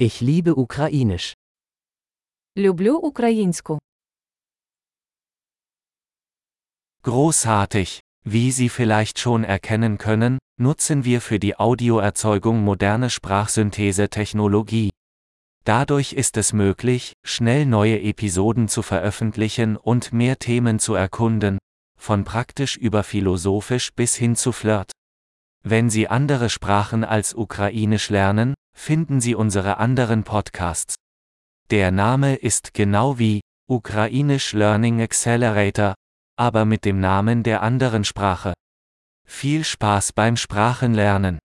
Ich liebe Ukrainisch. Люблю українську. Großartig! Wie Sie vielleicht schon erkennen können, nutzen wir für die Audioerzeugung moderne Sprachsynthese-Technologie. Dadurch ist es möglich, schnell neue Episoden zu veröffentlichen und mehr Themen zu erkunden, von praktisch über philosophisch bis hin zu Flirt. Wenn Sie andere Sprachen als Ukrainisch lernen, finden Sie unsere anderen Podcasts. Der Name ist genau wie Ukrainisch Learning Accelerator, aber mit dem Namen der anderen Sprache. Viel Spaß beim Sprachenlernen!